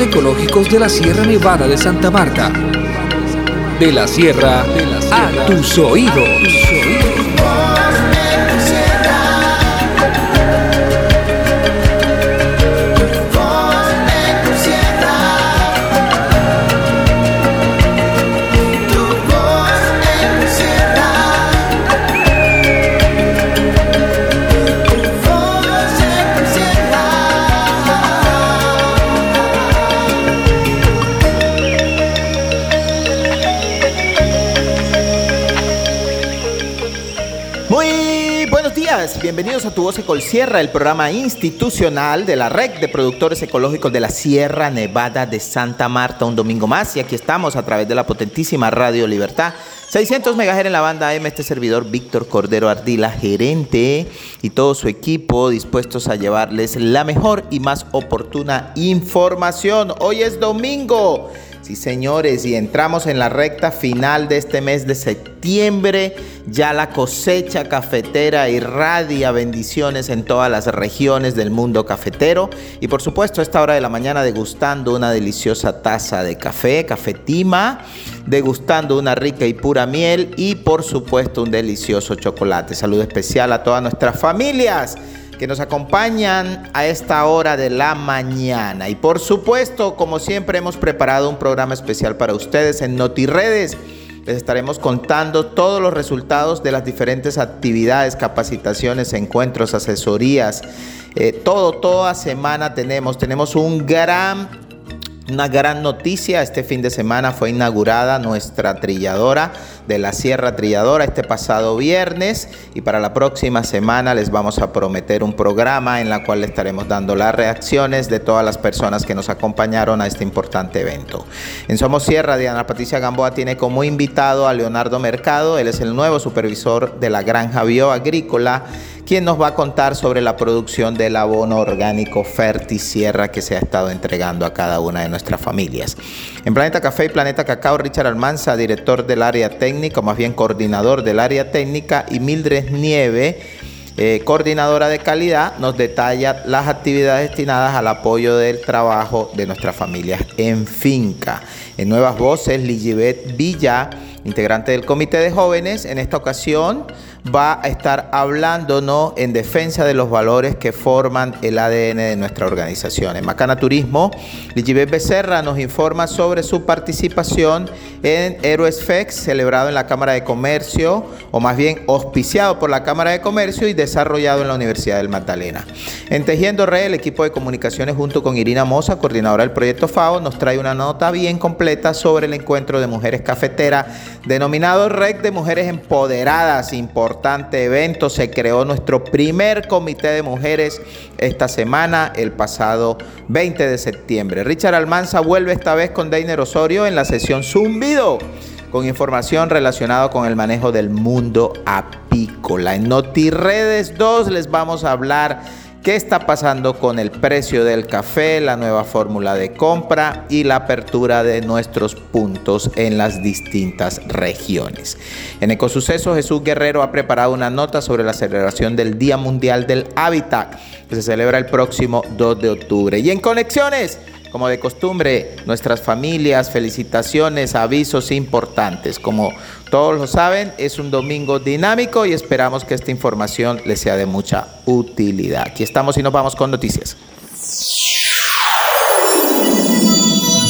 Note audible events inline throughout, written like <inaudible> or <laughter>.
ecológicos de la Sierra Nevada de Santa Marta. De la sierra, a tus oídos. Ecol Sierra, el programa institucional de la Red de Productores Ecológicos de la Sierra Nevada de Santa Marta. Un domingo más y aquí estamos a través de la potentísima Radio Libertad. 600 MHz en la banda AM, este servidor Víctor Cordero Ardila, gerente y todo su equipo dispuestos a llevarles la mejor y más oportuna información. Hoy es domingo. Sí, señores, y entramos en la recta final de este mes de septiembre. Ya la cosecha cafetera irradia bendiciones en todas las regiones del mundo cafetero. Y por supuesto, a esta hora de la mañana degustando una deliciosa taza de café, cafetima, degustando una rica y pura miel y por supuesto un delicioso chocolate. Salud especial a todas nuestras familias que nos acompañan a esta hora de la mañana. Y por supuesto, como siempre, hemos preparado un programa especial para ustedes en NotiRedes. Les estaremos contando todos los resultados de las diferentes actividades, capacitaciones, encuentros, asesorías. Eh, todo, toda semana tenemos, tenemos un gran una gran noticia, este fin de semana fue inaugurada nuestra trilladora de la Sierra Trilladora este pasado viernes y para la próxima semana les vamos a prometer un programa en la cual estaremos dando las reacciones de todas las personas que nos acompañaron a este importante evento. En Somos Sierra, Diana Patricia Gamboa tiene como invitado a Leonardo Mercado, él es el nuevo supervisor de la granja bioagrícola quien nos va a contar sobre la producción del abono orgánico Fertisierra que se ha estado entregando a cada una de nuestras familias. En Planeta Café y Planeta Cacao, Richard Almanza, director del área técnica, o más bien coordinador del área técnica, y Mildred Nieve, eh, coordinadora de calidad, nos detalla las actividades destinadas al apoyo del trabajo de nuestras familias en finca. En Nuevas Voces, Ligibet Villa, integrante del Comité de Jóvenes, en esta ocasión va a estar hablándonos en defensa de los valores que forman el ADN de nuestra organización. En Macana Turismo, Ligibet Becerra nos informa sobre su participación en Héroes FEX, celebrado en la Cámara de Comercio, o más bien auspiciado por la Cámara de Comercio y desarrollado en la Universidad del Magdalena. En Tejiendo Red, el equipo de comunicaciones junto con Irina Moza, coordinadora del proyecto FAO, nos trae una nota bien completa sobre el encuentro de mujeres cafeteras, denominado REC de Mujeres Empoderadas, importante evento. Se creó nuestro primer comité de mujeres esta semana, el pasado 20 de septiembre. Richard Almanza vuelve esta vez con Deiner Osorio en la sesión Zumbido con información relacionada con el manejo del mundo apícola. En NotiRedes 2 les vamos a hablar qué está pasando con el precio del café, la nueva fórmula de compra y la apertura de nuestros puntos en las distintas regiones. En Ecosuceso, Jesús Guerrero ha preparado una nota sobre la celebración del Día Mundial del Hábitat, que se celebra el próximo 2 de octubre. Y en Conexiones, como de costumbre, nuestras familias, felicitaciones, avisos importantes. Como todos lo saben, es un domingo dinámico y esperamos que esta información les sea de mucha utilidad. Aquí estamos y nos vamos con noticias.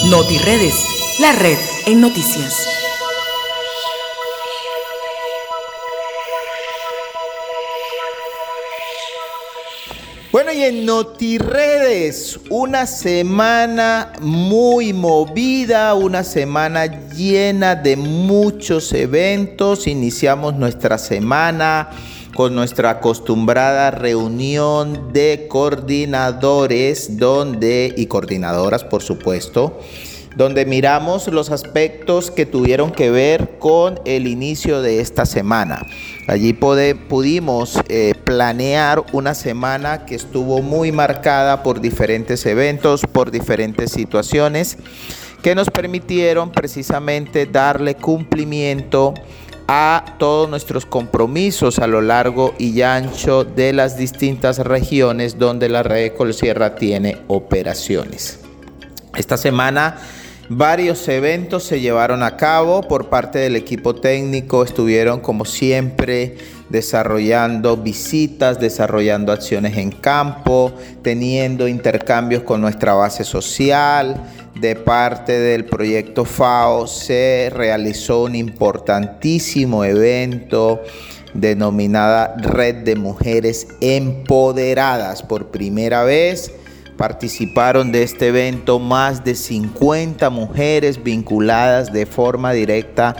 NotiRedes, la red en noticias. Bueno, y en NotiRedes, una semana muy movida, una semana llena de muchos eventos. Iniciamos nuestra semana con nuestra acostumbrada reunión de coordinadores donde y coordinadoras, por supuesto, donde miramos los aspectos que tuvieron que ver con el inicio de esta semana. Allí pudimos eh, planear una semana que estuvo muy marcada por diferentes eventos, por diferentes situaciones que nos permitieron precisamente darle cumplimiento a todos nuestros compromisos a lo largo y ancho de las distintas regiones donde la red Colsierra tiene operaciones. Esta semana Varios eventos se llevaron a cabo por parte del equipo técnico, estuvieron como siempre desarrollando visitas, desarrollando acciones en campo, teniendo intercambios con nuestra base social. De parte del proyecto FAO se realizó un importantísimo evento denominada Red de Mujeres Empoderadas por primera vez Participaron de este evento más de 50 mujeres vinculadas de forma directa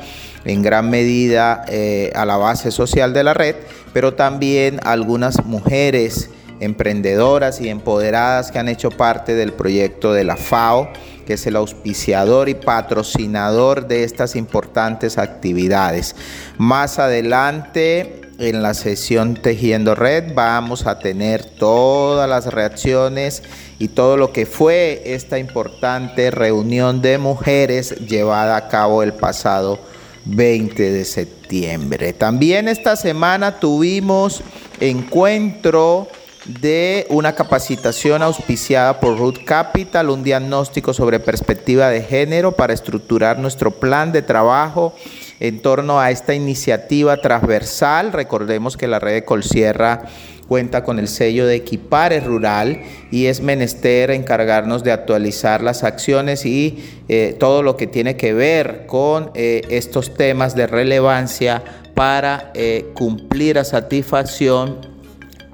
en gran medida eh, a la base social de la red, pero también algunas mujeres emprendedoras y empoderadas que han hecho parte del proyecto de la FAO, que es el auspiciador y patrocinador de estas importantes actividades. Más adelante en la sesión Tejiendo Red vamos a tener todas las reacciones y todo lo que fue esta importante reunión de mujeres llevada a cabo el pasado 20 de septiembre. También esta semana tuvimos encuentro de una capacitación auspiciada por Root Capital, un diagnóstico sobre perspectiva de género para estructurar nuestro plan de trabajo en torno a esta iniciativa transversal. Recordemos que la red de Colsierra cuenta con el sello de Equipare Rural y es menester encargarnos de actualizar las acciones y eh, todo lo que tiene que ver con eh, estos temas de relevancia para eh, cumplir a satisfacción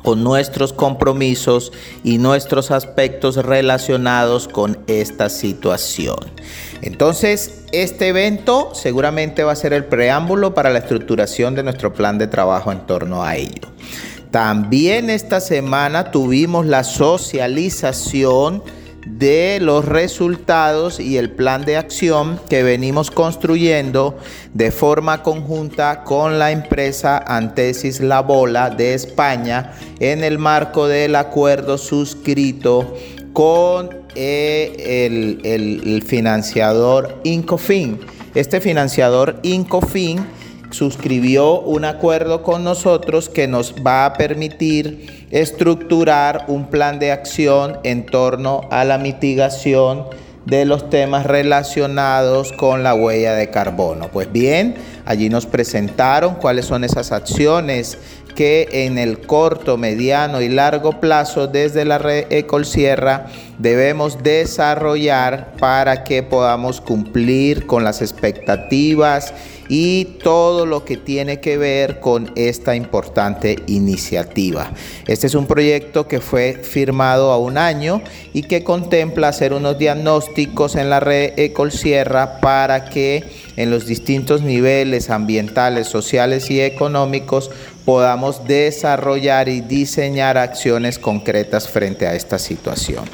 con nuestros compromisos y nuestros aspectos relacionados con esta situación. Entonces, este evento seguramente va a ser el preámbulo para la estructuración de nuestro plan de trabajo en torno a ello. También esta semana tuvimos la socialización de los resultados y el plan de acción que venimos construyendo de forma conjunta con la empresa Antesis La Bola de España en el marco del acuerdo suscrito con eh, el, el financiador Incofin. Este financiador Incofin suscribió un acuerdo con nosotros que nos va a permitir estructurar un plan de acción en torno a la mitigación de los temas relacionados con la huella de carbono. Pues bien, allí nos presentaron cuáles son esas acciones que en el corto, mediano y largo plazo desde la red Ecolsierra debemos desarrollar para que podamos cumplir con las expectativas y todo lo que tiene que ver con esta importante iniciativa. Este es un proyecto que fue firmado a un año y que contempla hacer unos diagnósticos en la red Ecolsierra para que en los distintos niveles ambientales, sociales y económicos podamos desarrollar y diseñar acciones concretas frente a esta situación.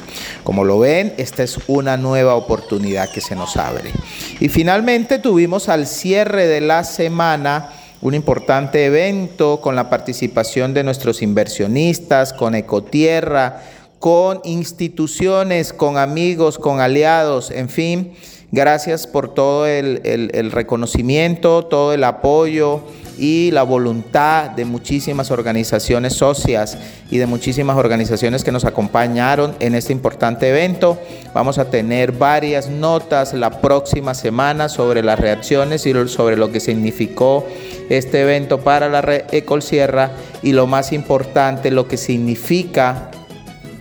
Como lo ven, esta es una nueva oportunidad que se nos abre. Y finalmente tuvimos al cierre de la semana un importante evento con la participación de nuestros inversionistas, con Ecotierra, con instituciones, con amigos, con aliados, en fin, gracias por todo el, el reconocimiento, todo el apoyo y la voluntad de muchísimas organizaciones socias y de muchísimas organizaciones que nos acompañaron en este importante evento. Vamos a tener varias notas la próxima semana sobre las reacciones y sobre lo que significó este evento para la red Ecolsierra y lo más importante, lo que significa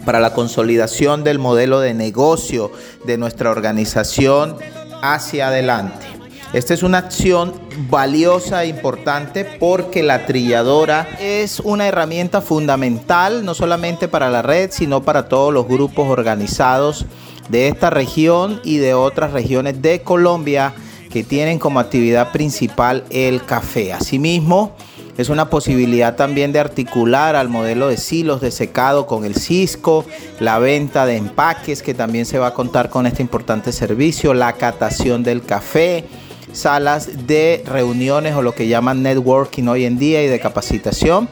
para la consolidación del modelo de negocio de nuestra organización hacia adelante. Esta es una acción valiosa e importante porque la trilladora es una herramienta fundamental no solamente para la red, sino para todos los grupos organizados de esta región y de otras regiones de Colombia que tienen como actividad principal el café. Asimismo, Es una posibilidad también de articular al modelo de silos de secado con el Cisco, la venta de empaques que también se va a contar con este importante servicio, la catación del café, salas de reuniones o lo que llaman networking hoy en día y de capacitación.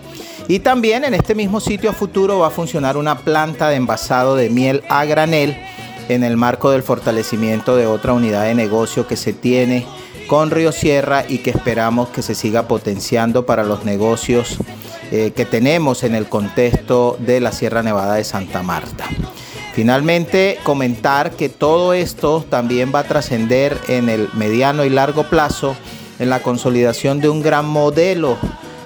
Y también en este mismo sitio a futuro va a funcionar una planta de envasado de miel a granel en el marco del fortalecimiento de otra unidad de negocio que se tiene con Río Sierra y que esperamos que se siga potenciando para los negocios eh, que tenemos en el contexto de la Sierra Nevada de Santa Marta. Finalmente, comentar que todo esto también va a trascender en el mediano y largo plazo en la consolidación de un gran modelo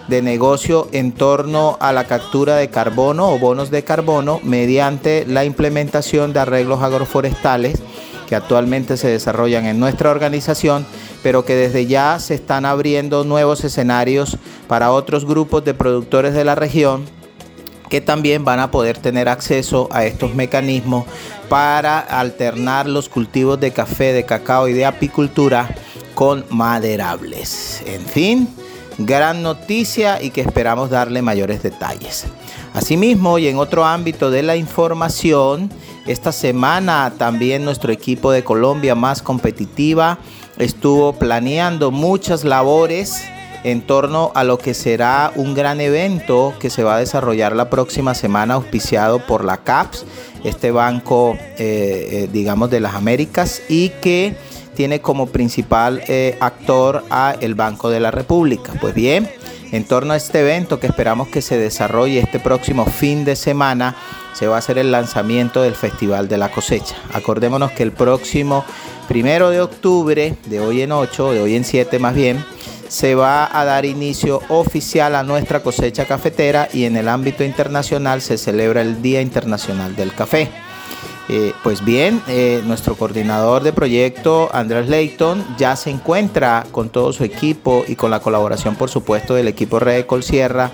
de negocio en torno a la captura de carbono o bonos de carbono mediante la implementación de arreglos agroforestales que actualmente se desarrollan en nuestra organización pero que desde ya se están abriendo nuevos escenarios para otros grupos de productores de la región que también van a poder tener acceso a estos mecanismos para alternar los cultivos de café, de cacao y de apicultura con maderables. En fin, gran noticia y que esperamos darle mayores detalles. Asimismo, y en otro ámbito de la información, esta semana también nuestro equipo de Colombia más competitiva estuvo planeando muchas labores en torno a lo que será un gran evento que se va a desarrollar la próxima semana auspiciado por la CAPS, este banco, eh, eh, digamos, de las Américas y que tiene como principal eh, actor a el Banco de la República. Pues bien, en torno a este evento que esperamos que se desarrolle este próximo fin de semana, se va a hacer el lanzamiento del Festival de la Cosecha. Acordémonos que el próximo primero de octubre, de hoy en 8, de hoy en 7 más bien, se va a dar inicio oficial a nuestra cosecha cafetera y en el ámbito internacional se celebra el Día Internacional del Café. Eh, pues bien, eh, nuestro coordinador de proyecto, Andrés Leighton, ya se encuentra con todo su equipo y con la colaboración, por supuesto, del equipo Red Sierra,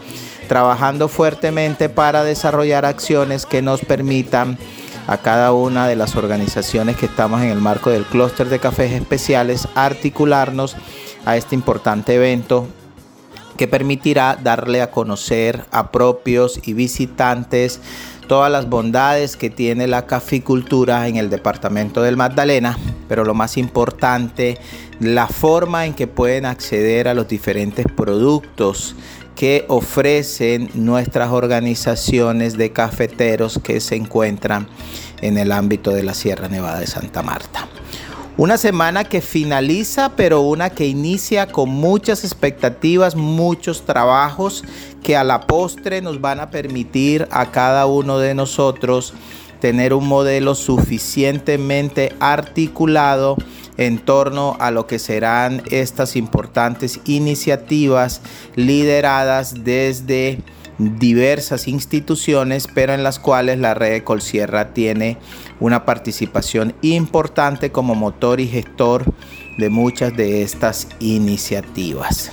trabajando fuertemente para desarrollar acciones que nos permitan a cada una de las organizaciones que estamos en el marco del clúster de cafés especiales articularnos a este importante evento que permitirá darle a conocer a propios y visitantes todas las bondades que tiene la caficultura en el departamento del Magdalena, pero lo más importante, la forma en que pueden acceder a los diferentes productos que ofrecen nuestras organizaciones de cafeteros que se encuentran en el ámbito de la Sierra Nevada de Santa Marta. Una semana que finaliza, pero una que inicia con muchas expectativas, muchos trabajos que a la postre nos van a permitir a cada uno de nosotros tener un modelo suficientemente articulado en torno a lo que serán estas importantes iniciativas lideradas desde diversas instituciones, pero en las cuales la red de Colsierra tiene una participación importante como motor y gestor de muchas de estas iniciativas.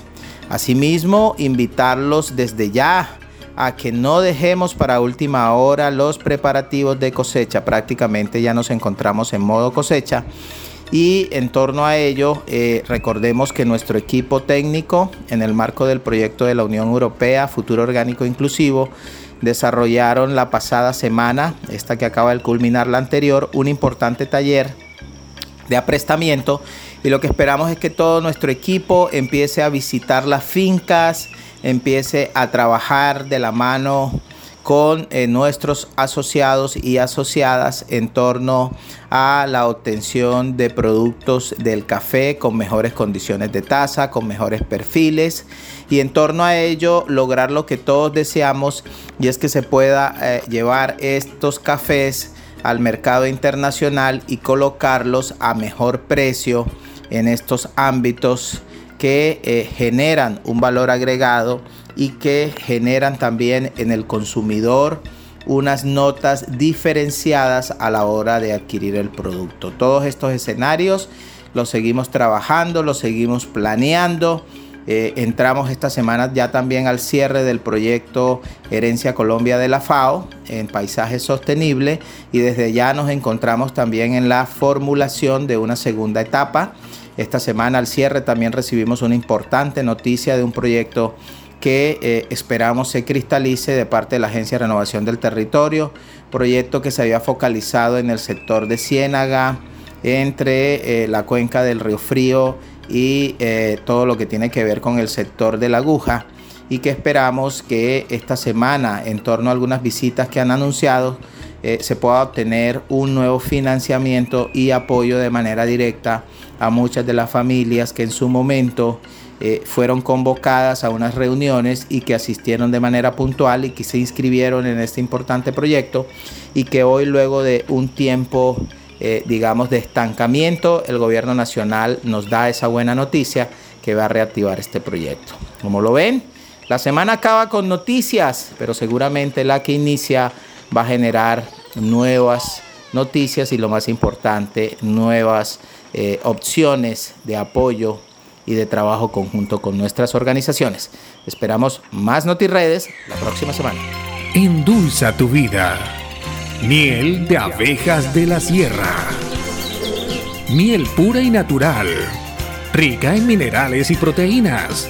Asimismo, invitarlos desde ya a que no dejemos para última hora los preparativos de cosecha. Prácticamente ya nos encontramos en modo cosecha y en torno a ello, eh, recordemos que nuestro equipo técnico, en el marco del proyecto de la Unión Europea Futuro Orgánico Inclusivo, desarrollaron la pasada semana, esta que acaba de culminar la anterior, un importante taller de aprestamiento. Y lo que esperamos es que todo nuestro equipo empiece a visitar las fincas, empiece a trabajar de la mano con eh, nuestros asociados y asociadas en torno a la obtención de productos del café con mejores condiciones de taza, con mejores perfiles. Y en torno a ello lograr lo que todos deseamos y es que se pueda eh, llevar estos cafés al mercado internacional y colocarlos a mejor precio en estos ámbitos que eh, generan un valor agregado y que generan también en el consumidor unas notas diferenciadas a la hora de adquirir el producto. Todos estos escenarios los seguimos trabajando, los seguimos planeando. Eh, entramos esta semana ya también al cierre del proyecto Herencia Colombia de la FAO en paisaje sostenible y desde ya nos encontramos también en la formulación de una segunda etapa. Esta semana al cierre también recibimos una importante noticia de un proyecto que eh, esperamos se cristalice de parte de la Agencia de Renovación del Territorio, proyecto que se había focalizado en el sector de Ciénaga, entre eh, la cuenca del Río Frío y eh, todo lo que tiene que ver con el sector de la aguja y que esperamos que esta semana, en torno a algunas visitas que han anunciado, se pueda obtener un nuevo financiamiento y apoyo de manera directa a muchas de las familias que en su momento eh, fueron convocadas a unas reuniones y que asistieron de manera puntual y que se inscribieron en este importante proyecto y que hoy luego de un tiempo eh, digamos de estancamiento el gobierno nacional nos da esa buena noticia que va a reactivar este proyecto. Como lo ven la semana acaba con noticias pero seguramente la que inicia va a generar nuevas noticias y lo más importante, nuevas eh, opciones de apoyo y de trabajo conjunto con nuestras organizaciones. Esperamos más NotiRedes la próxima semana. Endulza tu vida. Miel de abejas de la sierra. Miel pura y natural. Rica en minerales y proteínas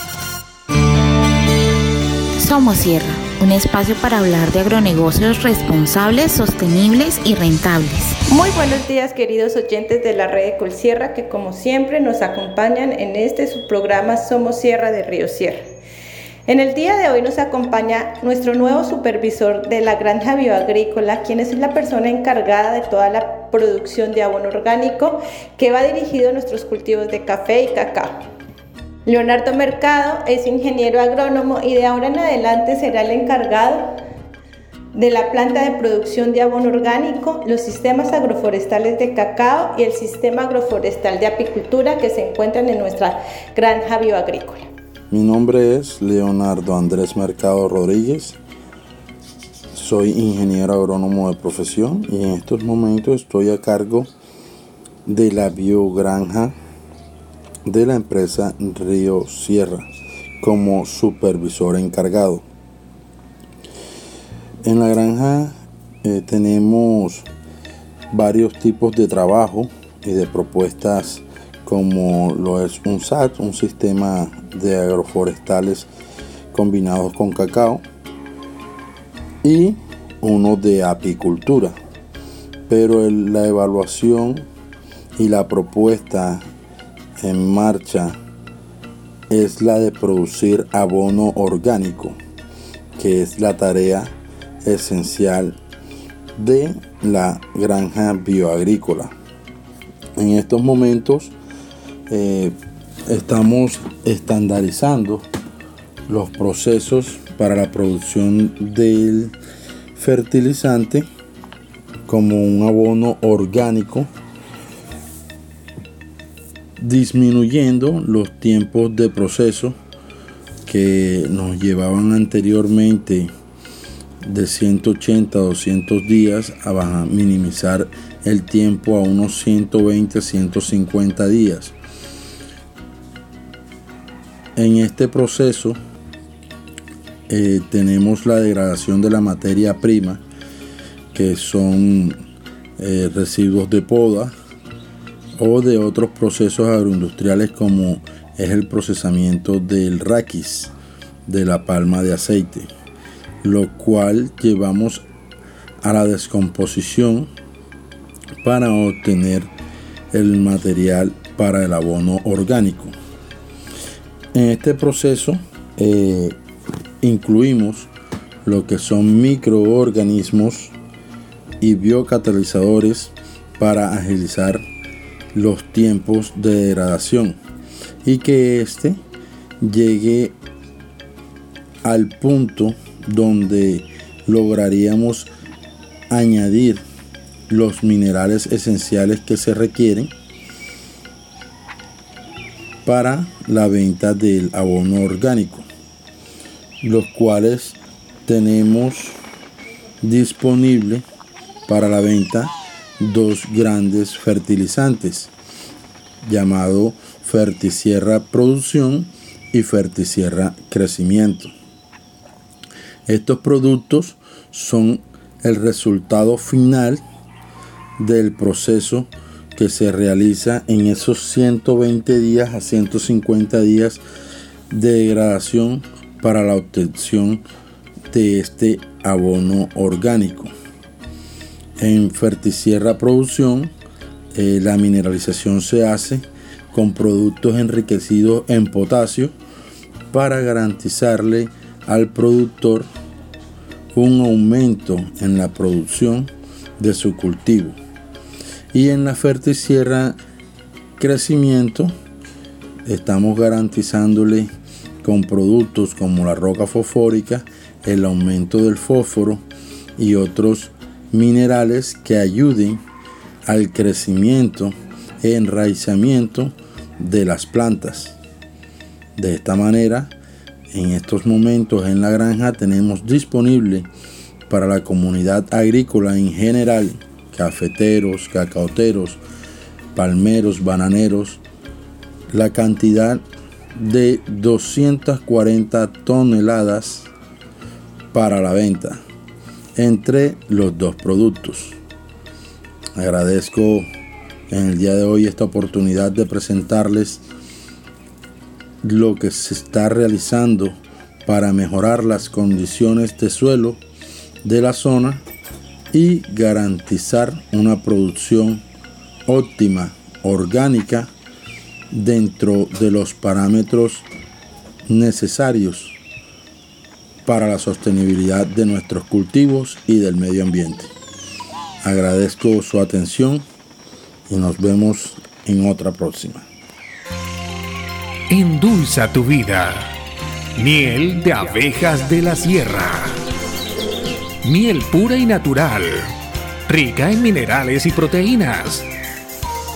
Somos Sierra, un espacio para hablar de agronegocios responsables, sostenibles y rentables. Muy buenos días queridos oyentes de la red de Colsierra que como siempre nos acompañan en este su programa Somos Sierra de Río Sierra. En el día de hoy nos acompaña nuestro nuevo supervisor de la granja bioagrícola, quien es la persona encargada de toda la producción de abono orgánico que va dirigido a nuestros cultivos de café y cacao. Leonardo Mercado es ingeniero agrónomo y de ahora en adelante será el encargado de la planta de producción de abono orgánico, los sistemas agroforestales de cacao y el sistema agroforestal de apicultura que se encuentran en nuestra granja bioagrícola. Mi nombre es Leonardo Andrés Mercado Rodríguez. Soy ingeniero agrónomo de profesión y en estos momentos estoy a cargo de la biogranja de la empresa Río Sierra como supervisor encargado. En la granja eh, tenemos varios tipos de trabajo y de propuestas como lo es un SAT, un sistema de agroforestales combinados con cacao y uno de apicultura. Pero la evaluación y la propuesta en marcha es la de producir abono orgánico, que es la tarea esencial de la granja bioagrícola. En estos momentos eh, estamos estandarizando los procesos para la producción del fertilizante como un abono orgánico disminuyendo los tiempos de proceso que nos llevaban anteriormente de 180 a 200 días a minimizar el tiempo a unos 120 150 días. En este proceso eh, tenemos la degradación de la materia prima, que son eh, residuos de poda, o de otros procesos agroindustriales como es el procesamiento del raquis, de la palma de aceite, lo cual llevamos a la descomposición para obtener el material para el abono orgánico. En este proceso eh, incluimos lo que son microorganismos y biocatalizadores para agilizar los tiempos de degradación y que éste llegue al punto donde lograríamos añadir los minerales esenciales que se requieren para la venta del abono orgánico. los cuales tenemos disponible para la venta dos grandes fertilizantes llamado Fertisierra Producción y Fertisierra Crecimiento. Estos productos son el resultado final del proceso que se realiza en esos 120 días a 150 días de degradación para la obtención de este abono orgánico. En Fertisierra Producción, eh, la mineralización se hace con productos enriquecidos en potasio para garantizarle al productor un aumento en la producción de su cultivo. Y en la Fertisierra Crecimiento estamos garantizándole con productos como la roca fosfórica el aumento del fósforo y otros minerales que ayuden al crecimiento e enraizamiento de las plantas. De esta manera, en estos momentos en la granja tenemos disponible para la comunidad agrícola en general, cafeteros, cacaoteros, palmeros, bananeros, la cantidad de 240 toneladas para la venta entre los dos productos. Agradezco en el día de hoy esta oportunidad de presentarles lo que se está realizando para mejorar las condiciones de suelo de la zona y garantizar una producción óptima, orgánica, dentro de los parámetros necesarios para la sostenibilidad de nuestros cultivos y del medio ambiente. Agradezco su atención y nos vemos en otra próxima. Endulza tu vida. Miel de abejas de la sierra. Miel pura y natural. Rica en minerales y proteínas.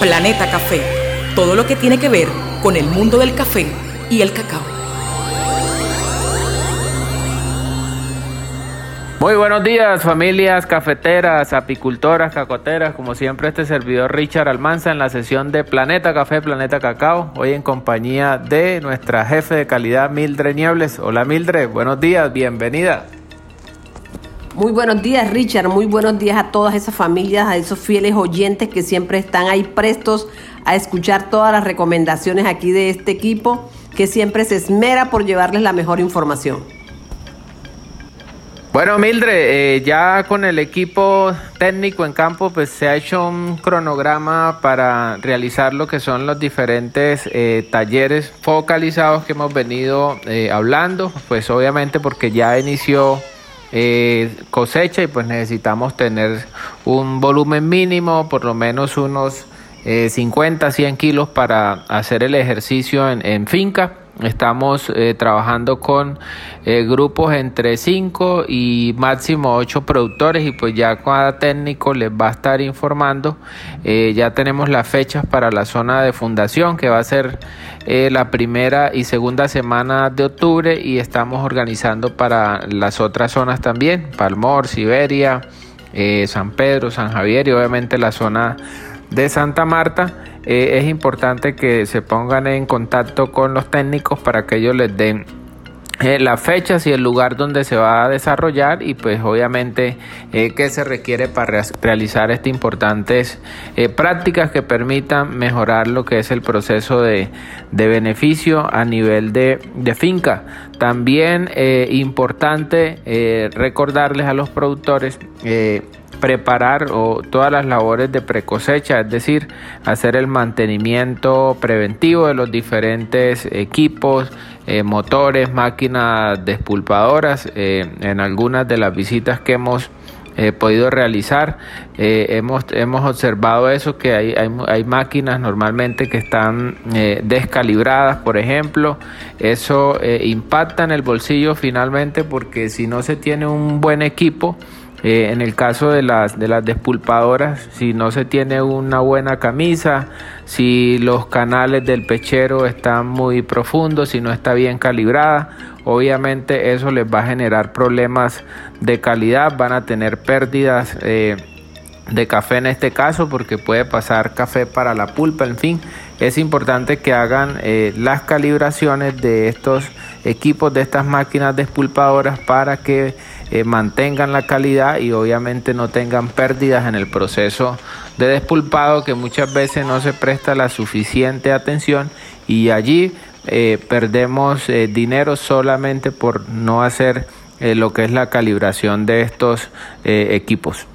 Planeta Café. Todo lo que tiene que ver con el mundo del café y el cacao. Muy buenos días familias cafeteras, apicultoras, cacoteras, como siempre este servidor Richard Almanza en la sesión de Planeta Café, Planeta Cacao, hoy en compañía de nuestra jefe de calidad Mildred Niebles. Hola Mildred, buenos días, bienvenida. Muy buenos días Richard, muy buenos días a todas esas familias, a esos fieles oyentes que siempre están ahí prestos a escuchar todas las recomendaciones aquí de este equipo que siempre se esmera por llevarles la mejor información. Bueno, Mildred, eh, ya con el equipo técnico en campo, pues se ha hecho un cronograma para realizar lo que son los diferentes eh, talleres focalizados que hemos venido eh, hablando, pues obviamente porque ya inició cosecha y pues necesitamos tener un volumen mínimo, por lo menos unos 50, 100 kilos para hacer el ejercicio en finca. Estamos eh, trabajando con eh, grupos entre 5 y máximo 8 productores y pues ya cada técnico les va a estar informando. Eh, ya tenemos las fechas para la zona de fundación que va a ser la primera y segunda semana de octubre y estamos organizando para las otras zonas también, Palmor, Siberia, San Pedro, San Javier y obviamente la zona de Santa Marta. Eh, es importante que se pongan en contacto con los técnicos para que ellos les den eh, las fechas y el lugar donde se va a desarrollar y pues obviamente eh, qué se requiere para realizar estas importantes prácticas que permitan mejorar lo que es el proceso de, beneficio a nivel de, de finca. También importante recordarles a los productores preparar o todas las labores de precosecha, es decir, hacer el mantenimiento preventivo de los diferentes equipos, eh, motores, máquinas despulpadoras. en algunas de las visitas que hemos podido realizar. hemos, hemos observado eso, que hay, hay, hay máquinas normalmente que están descalibradas, por ejemplo. Eso impacta en el bolsillo finalmente porque si no se tiene un buen equipo, eh, en el caso de las, de las despulpadoras, si no se tiene una buena camisa, si los canales del pechero están muy profundos, si no está bien calibrada, obviamente eso les va a generar problemas de calidad, van a tener pérdidas eh, de café en este caso porque puede pasar café para la pulpa, en fin, es importante que hagan eh, las calibraciones de estos equipos, de estas máquinas despulpadoras para que eh, mantengan la calidad y obviamente no tengan pérdidas en el proceso de despulpado que muchas veces no se presta la suficiente atención y allí eh, perdemos dinero solamente por no hacer lo que es la calibración de estos equipos.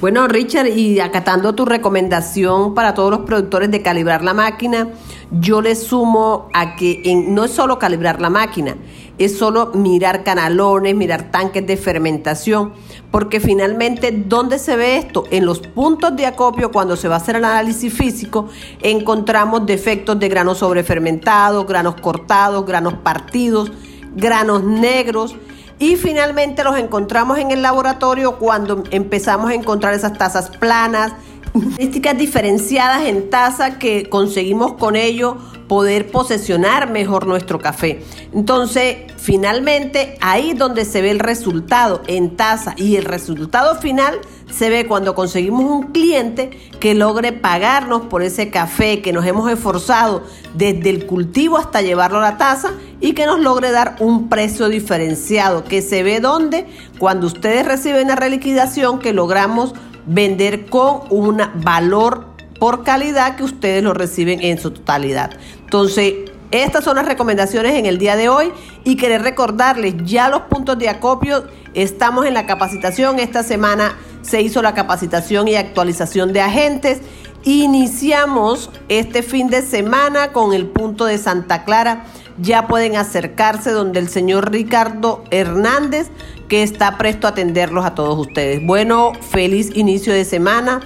Bueno, Richard, y acatando tu recomendación para todos los productores de calibrar la máquina, yo le sumo a que en, no es solo calibrar la máquina, es solo mirar canalones, mirar tanques de fermentación, porque finalmente, ¿dónde se ve esto? En los puntos de acopio, cuando se va a hacer el análisis físico, encontramos defectos de granos sobrefermentados, granos cortados, granos partidos, granos negros. Y finalmente los encontramos en el laboratorio cuando empezamos a encontrar esas tazas planas, <laughs> características diferenciadas en taza que conseguimos con ello poder posesionar mejor nuestro café. Entonces, finalmente, ahí donde se ve el resultado en taza y el resultado final se ve cuando conseguimos un cliente que logre pagarnos por ese café que nos hemos esforzado desde el cultivo hasta llevarlo a la taza y que nos logre dar un precio diferenciado, que se ve donde cuando ustedes reciben la reliquidación que logramos vender con un valor por calidad que ustedes lo reciben en su totalidad. Entonces, estas son las recomendaciones en el día de hoy y querer recordarles ya los puntos de acopio. Estamos en la capacitación. Esta semana se hizo la capacitación y actualización de agentes. Iniciamos este fin de semana con el punto de Santa Clara. Ya pueden acercarse donde el señor Ricardo Hernández que está presto a atenderlos a todos ustedes. Bueno, feliz inicio de semana.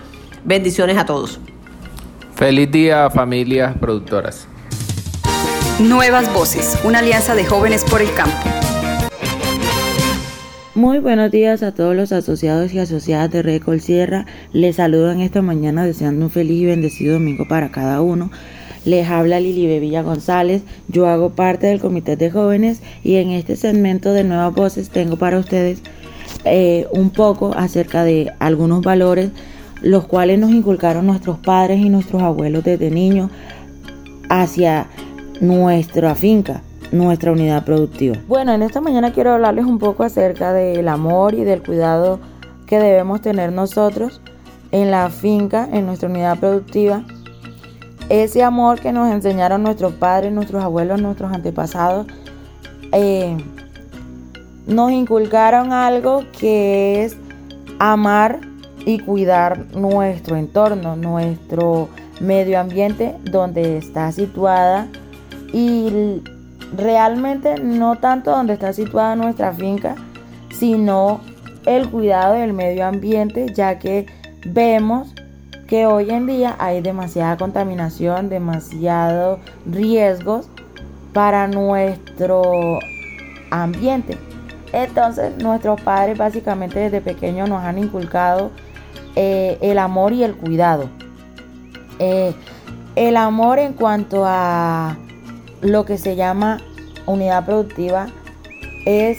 Bendiciones a todos. Feliz día, familias productoras. Nuevas Voces, una alianza de jóvenes por el campo. Muy buenos días a todos los asociados y asociadas de Recol Sierra. Les saludo en esta mañana deseando un feliz y bendecido domingo para cada uno. Les habla Lili Bevilla González. Yo hago parte del comité de jóvenes y en este segmento de Nuevas Voces tengo para ustedes eh, un poco acerca de algunos valores los cuales nos inculcaron nuestros padres y nuestros abuelos desde niños hacia nuestra finca, nuestra unidad productiva. Bueno, en esta mañana quiero hablarles un poco acerca del amor y del cuidado que debemos tener nosotros en la finca, en nuestra unidad productiva. Ese amor que nos enseñaron nuestros padres, nuestros abuelos, nuestros antepasados, eh, nos inculcaron algo que es amar y cuidar nuestro entorno, nuestro medio ambiente donde está situada y realmente no tanto donde está situada nuestra finca, sino el cuidado del medio ambiente, ya que vemos que hoy en día hay demasiada contaminación, demasiados riesgos para nuestro ambiente. Entonces nuestros padres básicamente desde pequeños nos han inculcado eh, el amor y el cuidado. Eh, el amor en cuanto a lo que se llama unidad productiva es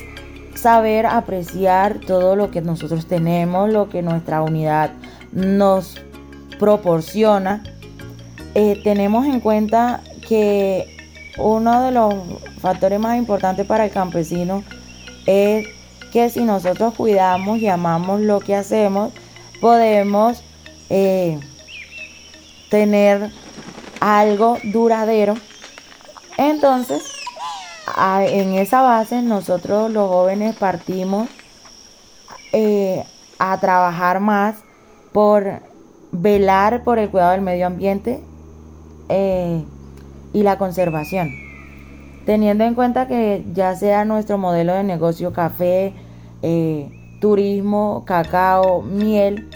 saber apreciar todo lo que nosotros tenemos, lo que nuestra unidad nos proporciona. Eh, tenemos en cuenta que uno de los factores más importantes para el campesino es que si nosotros cuidamos y amamos lo que hacemos, podemos eh, tener algo duradero entonces, en esa base nosotros los jóvenes partimos eh, a trabajar más por velar por el cuidado del medio ambiente eh, y la conservación. teniendo en cuenta que ya sea nuestro modelo de negocio café, turismo, cacao, miel,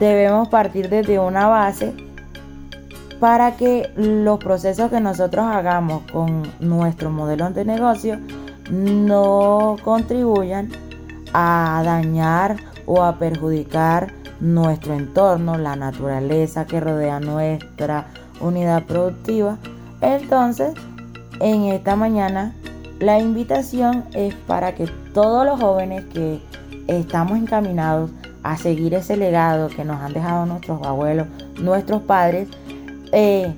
debemos partir desde una base para que los procesos que nosotros hagamos con nuestro modelo de negocio no contribuyan a dañar o a perjudicar nuestro entorno, la naturaleza que rodea nuestra unidad productiva. Entonces, en esta mañana la invitación es para que todos los jóvenes que estamos encaminados a seguir ese legado que nos han dejado nuestros abuelos, nuestros padres, eh,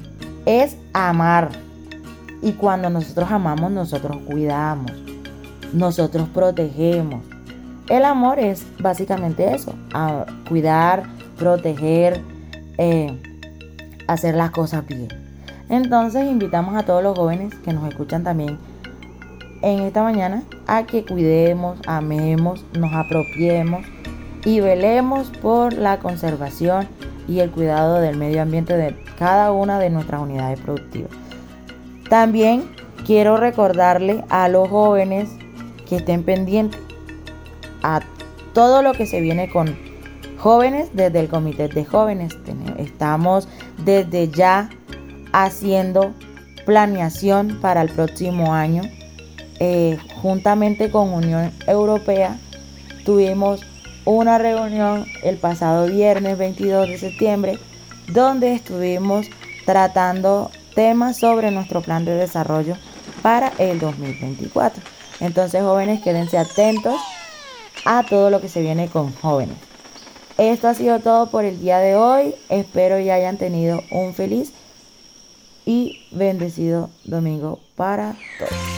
es amar. Y cuando nosotros amamos, nosotros cuidamos, nosotros protegemos. El amor es básicamente eso, cuidar, proteger, eh, hacer las cosas bien. Entonces invitamos a todos los jóvenes que nos escuchan también en esta mañana a que cuidemos, amemos, nos apropiemos y velemos por la conservación y el cuidado del medio ambiente de cada una de nuestras unidades productivas. También quiero recordarle a los jóvenes que estén pendientes a todo lo que se viene con jóvenes desde el comité de jóvenes. Estamos desde ya haciendo planeación para el próximo año. Eh, juntamente con Unión Europea tuvimos una reunión el pasado viernes 22 de septiembre donde estuvimos tratando temas sobre nuestro plan de desarrollo para el 2024. Entonces jóvenes, quédense atentos a todo lo que se viene con jóvenes. Esto ha sido todo por el día de hoy. Espero ya hayan tenido un feliz y bendecido domingo para todos.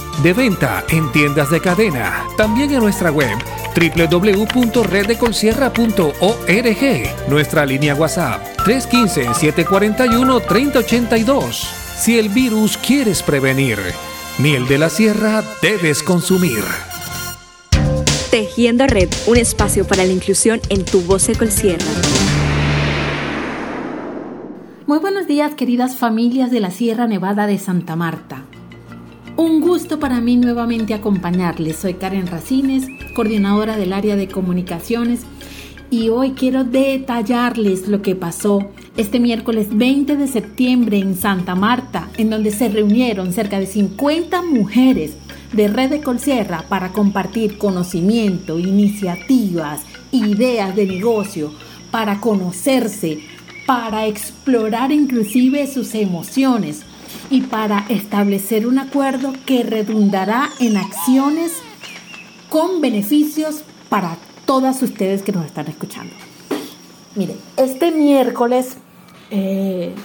De venta en tiendas de cadena. También en nuestra web www.reddecolsierra.org. Nuestra línea WhatsApp 315-741-3082. Si el virus quieres prevenir, miel de la sierra debes consumir. Tejiendo Red, un espacio para la inclusión en tu voz Colsierra. Muy buenos días, queridas familias de la Sierra Nevada de Santa Marta. Un gusto para mí nuevamente acompañarles. Soy Karen Racines, coordinadora del área de comunicaciones y hoy quiero detallarles lo que pasó este miércoles 20 de septiembre en Santa Marta, en donde se reunieron cerca de 50 mujeres de Red de Colsierra para compartir conocimiento, iniciativas, ideas de negocio, para conocerse, para explorar inclusive sus emociones y para establecer un acuerdo que redundará en acciones con beneficios para todas ustedes que nos están escuchando. Miren, este miércoles eh,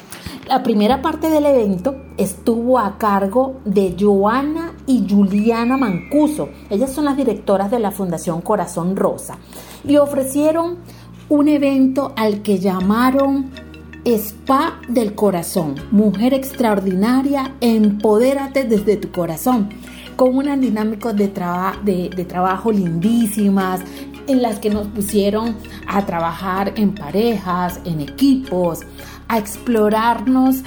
la primera parte del evento estuvo a cargo de Joana y Juliana Mancuso. Ellas son las directoras de la Fundación Corazón Rosa y ofrecieron un evento al que llamaron Spa del Corazón. Mujer extraordinaria, empodérate desde tu corazón. Con unas dinámicas de, de trabajo lindísimas, en las que nos pusieron a trabajar en parejas, en equipos, a explorarnos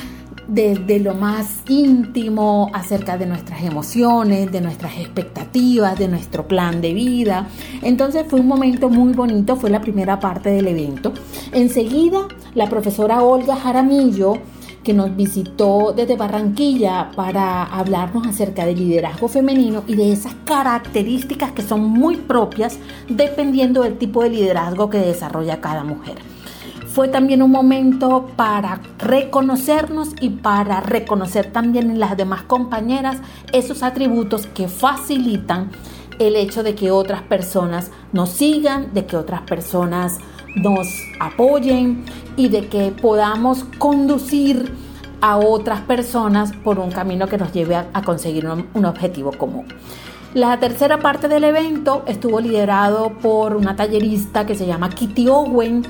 desde lo más íntimo acerca de nuestras emociones, de nuestras expectativas, de nuestro plan de vida. Entonces fue un momento muy bonito, fue la primera parte del evento. Enseguida, la profesora Olga Jaramillo, que nos visitó desde Barranquilla para hablarnos acerca del liderazgo femenino y de esas características que son muy propias dependiendo del tipo de liderazgo que desarrolla cada mujer fue también un momento para reconocernos y para reconocer también en las demás compañeras esos atributos que facilitan el hecho de que otras personas nos sigan, de que otras personas nos apoyen y de que podamos conducir a otras personas por un camino que nos lleve a, conseguir un, un objetivo común. La tercera parte del evento estuvo liderado por una tallerista que se llama Kitty Owen.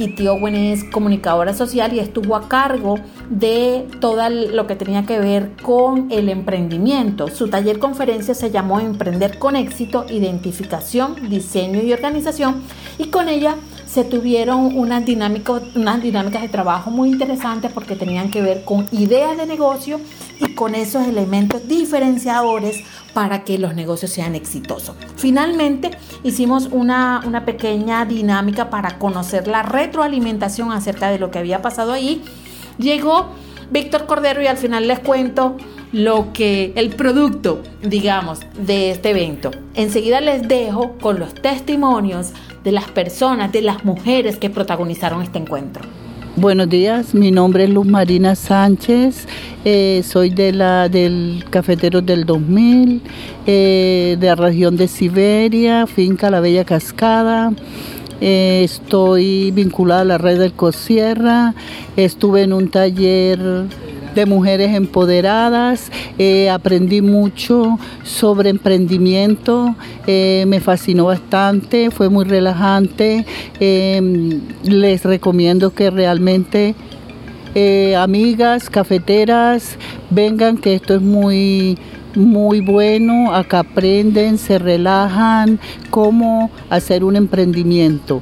Kitty Owen es comunicadora social y estuvo a cargo de todo lo que tenía que ver con el emprendimiento. Su taller conferencia se llamó Emprender con éxito, identificación, diseño y organización y con ella se tuvieron unas dinámicas, unas dinámicas de trabajo muy interesantes porque tenían que ver con ideas de negocio y con esos elementos diferenciadores para que los negocios sean exitosos. Finalmente, hicimos una, una pequeña dinámica para conocer la retroalimentación acerca de lo que había pasado ahí. Llegó Víctor Cordero y al final les cuento lo que el producto, digamos, de este evento. Enseguida les dejo con los testimonios de las personas, de las mujeres que protagonizaron este encuentro. Buenos días, mi nombre es Luz Marina Sánchez, eh, soy de la del Cafetero del 2000, eh, de la región de Siberia, finca La Bella Cascada. Eh, estoy vinculada a la red del Cosierra, estuve en un taller de mujeres empoderadas. Eh, aprendí mucho sobre emprendimiento, eh, me fascinó bastante, fue muy relajante. Em, les recomiendo que realmente eh, amigas, cafeteras, vengan, que esto es muy muy bueno, acá aprenden, se relajan, cómo hacer un emprendimiento.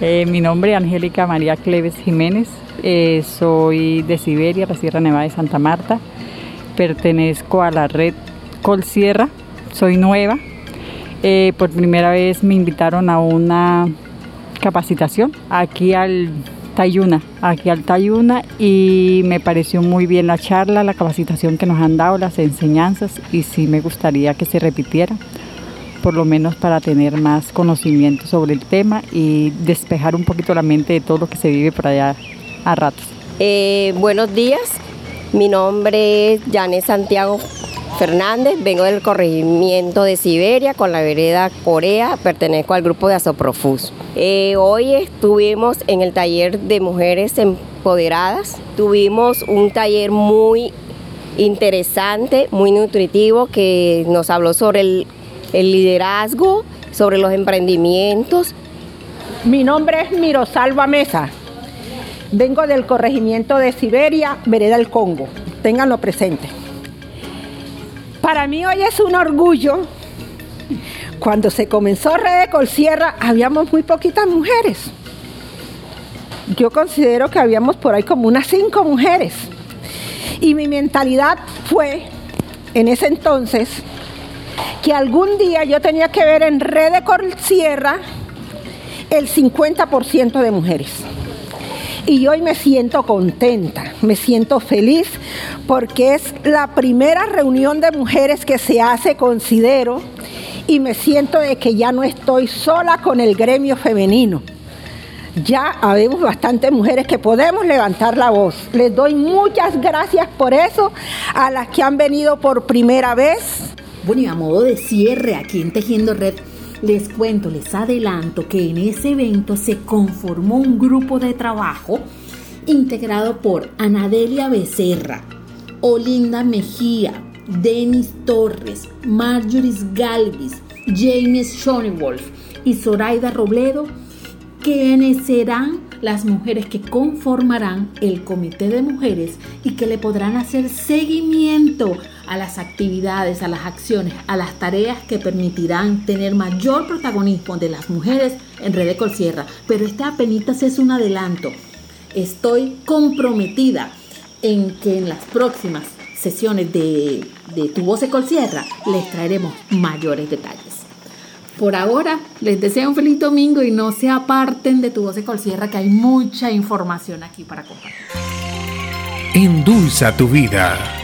Mi nombre es Angélica María Cleves Jiménez, eh, soy de Siberia, la Sierra Nevada de Santa Marta. Pertenezco a la red Colsierra, soy nueva. Eh, por primera vez me invitaron a una capacitación aquí al Tayuna, aquí al Tayuna y me pareció muy bien la charla, la capacitación que nos han dado, las enseñanzas y sí me gustaría que se repitiera, por lo menos para tener más conocimiento sobre el tema y despejar un poquito la mente de todo lo que se vive por allá a ratos. Eh, buenos días, mi nombre es Janet Santiago Fernández, vengo del corregimiento de Siberia con la vereda Corea, pertenezco al grupo de Asoprofus. Eh, hoy estuvimos en el taller de mujeres empoderadas, tuvimos un taller muy interesante, muy nutritivo que nos habló sobre el, el liderazgo, sobre los emprendimientos. Mi nombre es Mirosalva Mesa, Vengo del corregimiento de Siberia, Vereda del Congo. Ténganlo presente. Para mí hoy es un orgullo. Cuando se comenzó Red de Sierra, habíamos muy poquitas mujeres. Yo considero que habíamos por ahí como unas cinco mujeres. Y mi mentalidad fue, en ese entonces, que algún día yo tenía que ver en Red de Sierra el 50% de mujeres. Y hoy me siento contenta, me siento feliz porque es la primera reunión de mujeres que se hace, considero, y me siento de que ya no estoy sola con el gremio femenino. Ya habemos bastantes mujeres que podemos levantar la voz. Les doy muchas gracias por eso a las que han venido por primera vez. Bueno, y a modo de cierre aquí en Tejiendo Red, les cuento, les adelanto que en ese evento se conformó un grupo de trabajo integrado por Anadelia Becerra, Olinda Mejía, Denis Torres, Marjorie Galvis, James Schonewolf y Zoraida Robledo, quienes serán las mujeres que conformarán el comité de mujeres y que le podrán hacer seguimiento a las actividades, a las acciones, a las tareas que permitirán tener mayor protagonismo de las mujeres en Red de Colsierra. Pero este apenas es un adelanto. Estoy comprometida en que en las próximas sesiones de, de Tu Voz de Colsierra les traeremos mayores detalles. Por ahora, les deseo un feliz domingo y no se aparten de tu voz de Colsierra, que hay mucha información aquí para compartir. Endulza tu vida.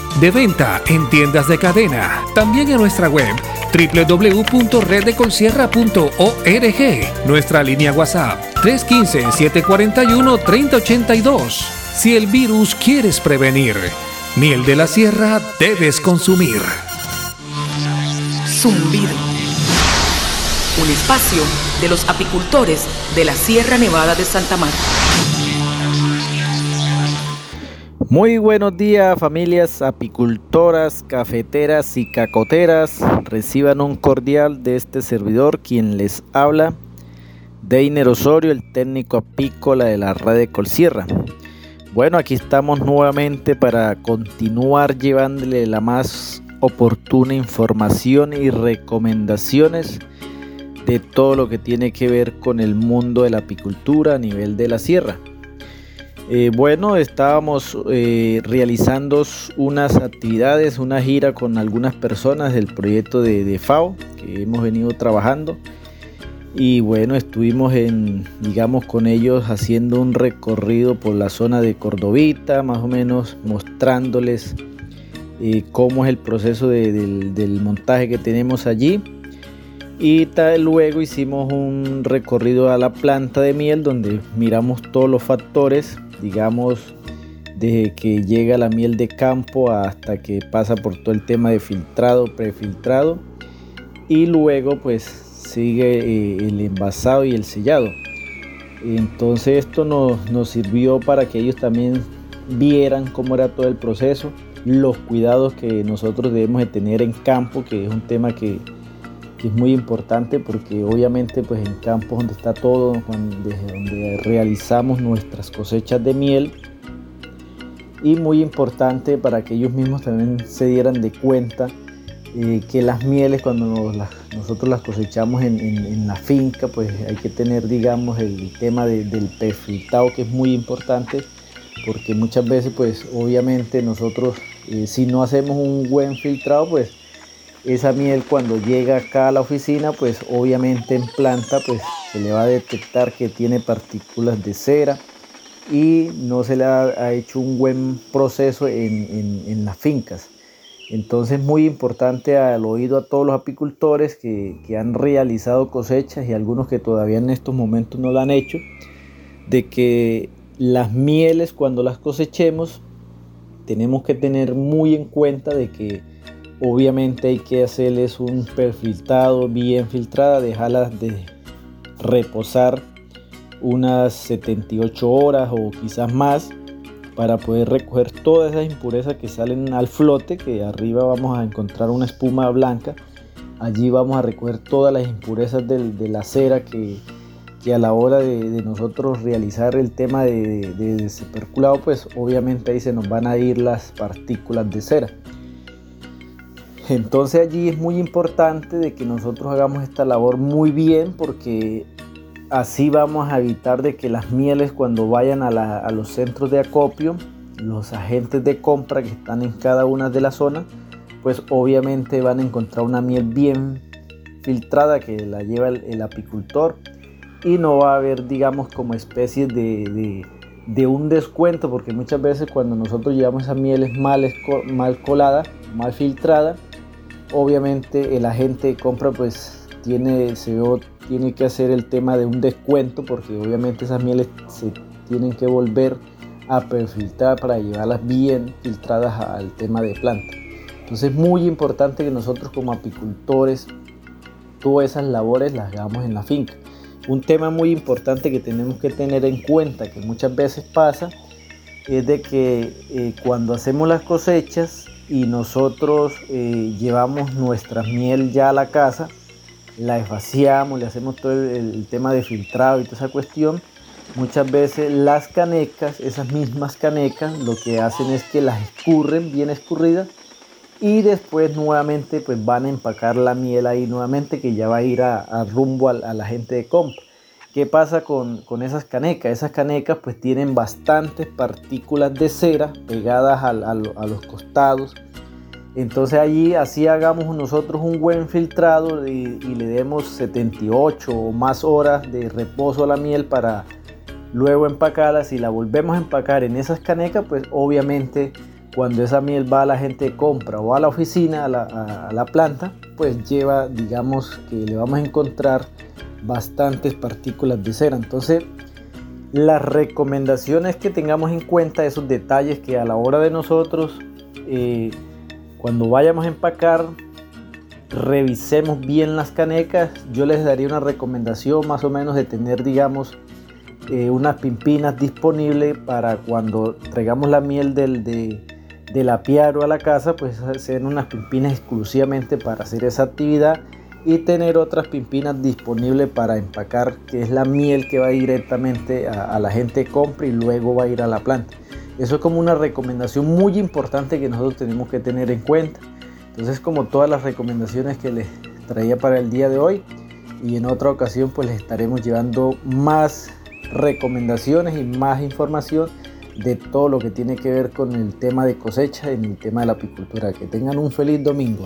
De venta en tiendas de cadena, también en nuestra web www.reddecolsierra.org, nuestra línea WhatsApp 315-741-3082. Si el virus quieres prevenir, miel de la sierra debes consumir. Zumbido. Un espacio de los apicultores de la Sierra Nevada de Santa Marta. Muy buenos días familias apicultoras, cafeteras y cacoteras. Reciban un cordial de este servidor quien les habla, Deiner Osorio, el técnico apícola de la red de Colsierra. Bueno, aquí estamos nuevamente para continuar llevándole la más oportuna información y recomendaciones de todo lo que tiene que ver con el mundo de la apicultura a nivel de la sierra. Eh, bueno, estábamos eh, realizando unas actividades, una gira con algunas personas del proyecto de, FAO que hemos venido trabajando. Y bueno, estuvimos en, digamos, con ellos haciendo un recorrido por la zona de Cordovita, más o menos mostrándoles eh, cómo es el proceso del, del montaje que tenemos allí y luego hicimos un recorrido a la planta de miel donde miramos todos los factores digamos, desde que llega la miel de campo hasta que pasa por todo el tema de filtrado, prefiltrado y luego pues sigue eh, el envasado y el sellado. Entonces esto nos, nos sirvió para que ellos también vieran cómo era todo el proceso, los cuidados que nosotros debemos de tener en campo, que es un tema que, es muy importante porque obviamente pues en campos donde está todo, desde donde realizamos nuestras cosechas de miel y muy importante para que ellos mismos también se dieran de cuenta eh, que las mieles cuando nosotros las cosechamos en, la finca pues hay que tener digamos el tema del perfiltrado que es muy importante porque muchas veces pues obviamente nosotros eh, si no hacemos un buen filtrado pues esa miel cuando llega acá a la oficina, pues obviamente en planta, pues se le va a detectar que tiene partículas de cera y no se le ha, hecho un buen proceso en, las fincas. Entonces muy importante al oído a todos los apicultores que, que, han realizado cosechas y algunos que todavía en estos momentos no lo han hecho, de que las mieles cuando las cosechemos tenemos que tener muy en cuenta de que Obviamente hay que hacerles un perfiltrado bien filtrada, dejarlas de reposar unas 78 horas o quizás más para poder recoger todas esas impurezas que salen al flote, que arriba vamos a encontrar una espuma blanca. Allí vamos a recoger todas las impurezas de, la cera que, a la hora de, nosotros realizar el tema de, de, perculado, pues obviamente ahí se nos van a ir las partículas de cera. Entonces allí es muy importante de que nosotros hagamos esta labor muy bien porque así vamos a evitar de que las mieles cuando vayan a, los centros de acopio, los agentes de compra que están en cada una de las zonas, pues obviamente van a encontrar una miel bien filtrada que la lleva el, apicultor y no va a haber digamos como especie de, un descuento porque muchas veces cuando nosotros llevamos esa miel mal, mal colada, mal filtrada, obviamente el agente de compra pues tiene, se tiene que hacer el tema de un descuento porque obviamente esas mieles se tienen que volver a perfiltrar para llevarlas bien filtradas al tema de planta. Entonces es muy importante que nosotros como apicultores todas esas labores las hagamos en la finca. Un tema muy importante que tenemos que tener en cuenta que muchas veces pasa es de que eh, cuando hacemos las cosechas y nosotros eh, llevamos nuestra miel ya a la casa, la esvaciamos, le hacemos todo el, tema de filtrado y toda esa cuestión. Muchas veces las canecas, esas mismas canecas, lo que hacen es que las escurren bien escurridas y después nuevamente pues van a empacar la miel ahí nuevamente que ya va a ir a, rumbo a, la gente de compra. ¿Qué pasa con, esas canecas? Esas canecas pues tienen bastantes partículas de cera pegadas a, los costados. Entonces allí así hagamos nosotros un buen filtrado y, le demos 78 o más horas de reposo a la miel para luego empacarla. Si la volvemos a empacar en esas canecas, pues obviamente cuando esa miel va a la gente de compra o a la oficina, a la, a la planta, pues lleva, digamos que le vamos a encontrar bastantes partículas de cera. Entonces, las recomendaciones que tengamos en cuenta esos detalles que a la hora de nosotros, eh, cuando vayamos a empacar, revisemos bien las canecas. Yo les daría una recomendación más o menos de tener, digamos, eh, unas pimpinas disponibles para cuando traigamos la miel del, de, del apiaro a la casa, pues hacer unas pimpinas exclusivamente para hacer esa actividad y tener otras pimpinas disponibles para empacar, que es la miel que va directamente a, la gente compra y luego va a ir a la planta. Eso es como una recomendación muy importante que nosotros tenemos que tener en cuenta. Entonces, como todas las recomendaciones que les traía para el día de hoy, y en otra ocasión pues les estaremos llevando más recomendaciones y más información de todo lo que tiene que ver con el tema de cosecha y el tema de la apicultura. Que tengan un feliz domingo.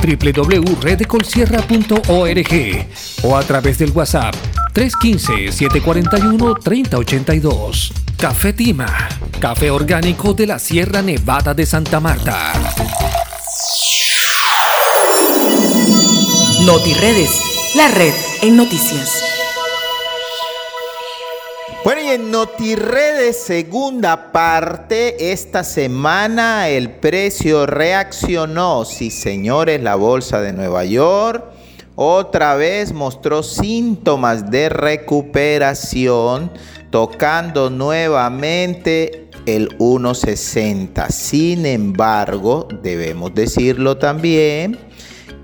www.redecolsierra.org o a través del WhatsApp 315-741-3082. Café Tima, café orgánico de la Sierra Nevada de Santa Marta. NotiRedes, la red en noticias. Bueno, y en NotiRedes segunda parte, esta semana el precio reaccionó. Sí, señores, la bolsa de Nueva York otra vez mostró síntomas de recuperación, tocando nuevamente el 1.60. Sin embargo, debemos decirlo también,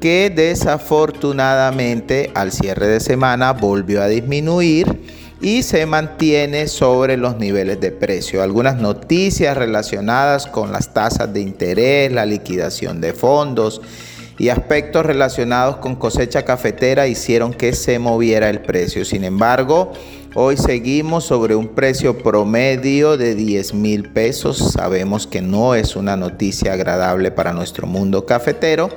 que desafortunadamente al cierre de semana volvió a disminuir y se mantiene sobre los niveles de precio. Algunas noticias relacionadas con las tasas de interés, la liquidación de fondos y aspectos relacionados con cosecha cafetera hicieron que se moviera el precio. Sin embargo, hoy seguimos sobre un precio promedio de 10 mil pesos. Sabemos que no es una noticia agradable para nuestro mundo cafetero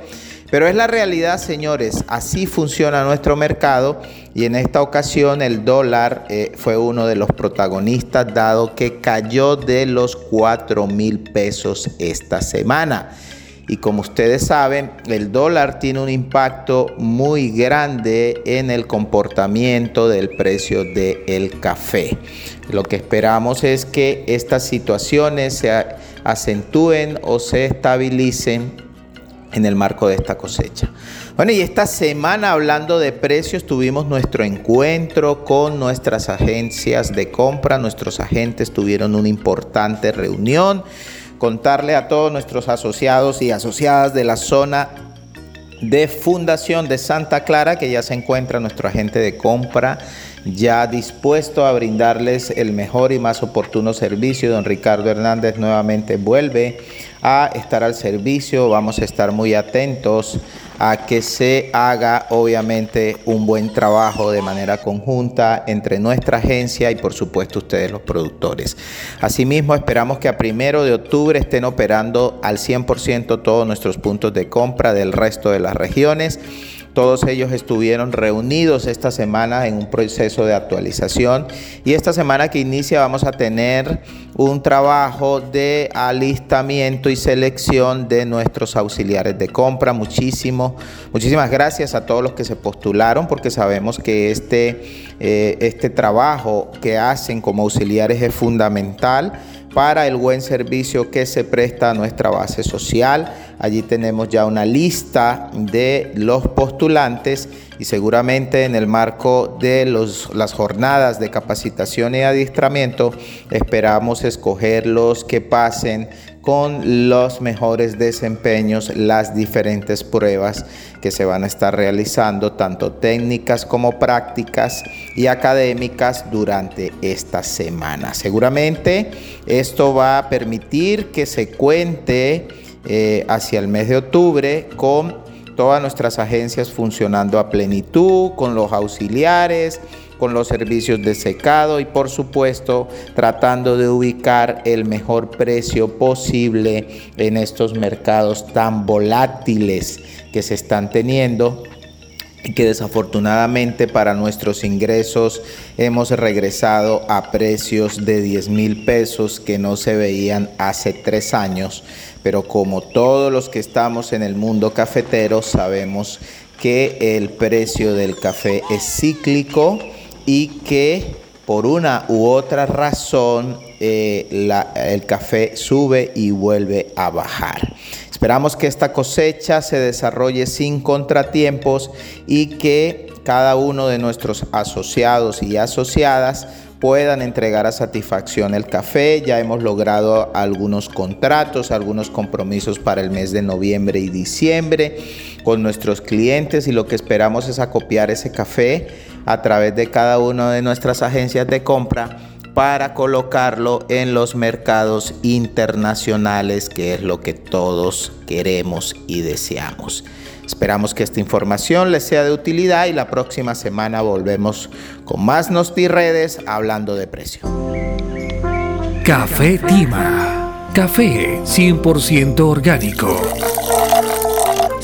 pero es la realidad, señores, así funciona nuestro mercado y en esta ocasión el dólar eh, fue uno de los protagonistas dado que cayó de los 4 mil pesos esta semana. Y como ustedes saben, el dólar tiene un impacto muy grande en el comportamiento del precio del café. Lo que esperamos es que estas situaciones se acentúen o se estabilicen en el marco de esta cosecha. Bueno, y esta semana hablando de precios tuvimos nuestro encuentro con nuestras agencias de compra, nuestros agentes tuvieron una importante reunión, contarle a todos nuestros asociados y asociadas de la zona de Fundación de Santa Clara, que ya se encuentra nuestro agente de compra ya dispuesto a brindarles el mejor y más oportuno servicio. Don Ricardo Hernández nuevamente vuelve a estar al servicio. Vamos a estar muy atentos a que se haga obviamente un buen trabajo de manera conjunta entre nuestra agencia y por supuesto ustedes los productores. Asimismo esperamos que a primero de octubre estén operando al 100% todos nuestros puntos de compra del resto de las regiones todos ellos estuvieron reunidos esta semana en un proceso de actualización y esta semana que inicia vamos a tener un trabajo de alistamiento y selección de nuestros auxiliares de compra. Muchísimo, muchísimas gracias a todos los que se postularon porque sabemos que este, eh, este trabajo que hacen como auxiliares es fundamental para el buen servicio que se presta a nuestra base social. Allí tenemos ya una lista de los postulantes y seguramente en el marco de las jornadas de capacitación y adiestramiento esperamos escoger los que pasen con los mejores desempeños las diferentes pruebas que se van a estar realizando, tanto técnicas como prácticas y académicas durante esta semana. Seguramente esto va a permitir que se cuente eh, hacia el mes de octubre con todas nuestras agencias funcionando a plenitud, con los auxiliares, con los servicios de secado y por supuesto tratando de ubicar el mejor precio posible en estos mercados tan volátiles que se están teniendo y que desafortunadamente para nuestros ingresos hemos regresado a precios de 10 mil pesos que no se veían hace tres años. Pero como todos los que estamos en el mundo cafetero sabemos que el precio del café es cíclico y que por una u otra razón eh, el café sube y vuelve a bajar. Esperamos que esta cosecha se desarrolle sin contratiempos y que cada uno de nuestros asociados y asociadas puedan entregar a satisfacción el café. Ya hemos logrado algunos contratos, algunos compromisos para el mes de noviembre y diciembre con nuestros clientes y lo que esperamos es acopiar ese café a través de cada una de nuestras agencias de compra para colocarlo en los mercados internacionales, que es lo que todos queremos y deseamos. Esperamos que esta información les sea de utilidad y la próxima semana volvemos con más Nosti Redes hablando de precio. Café Tima. Café 100% orgánico.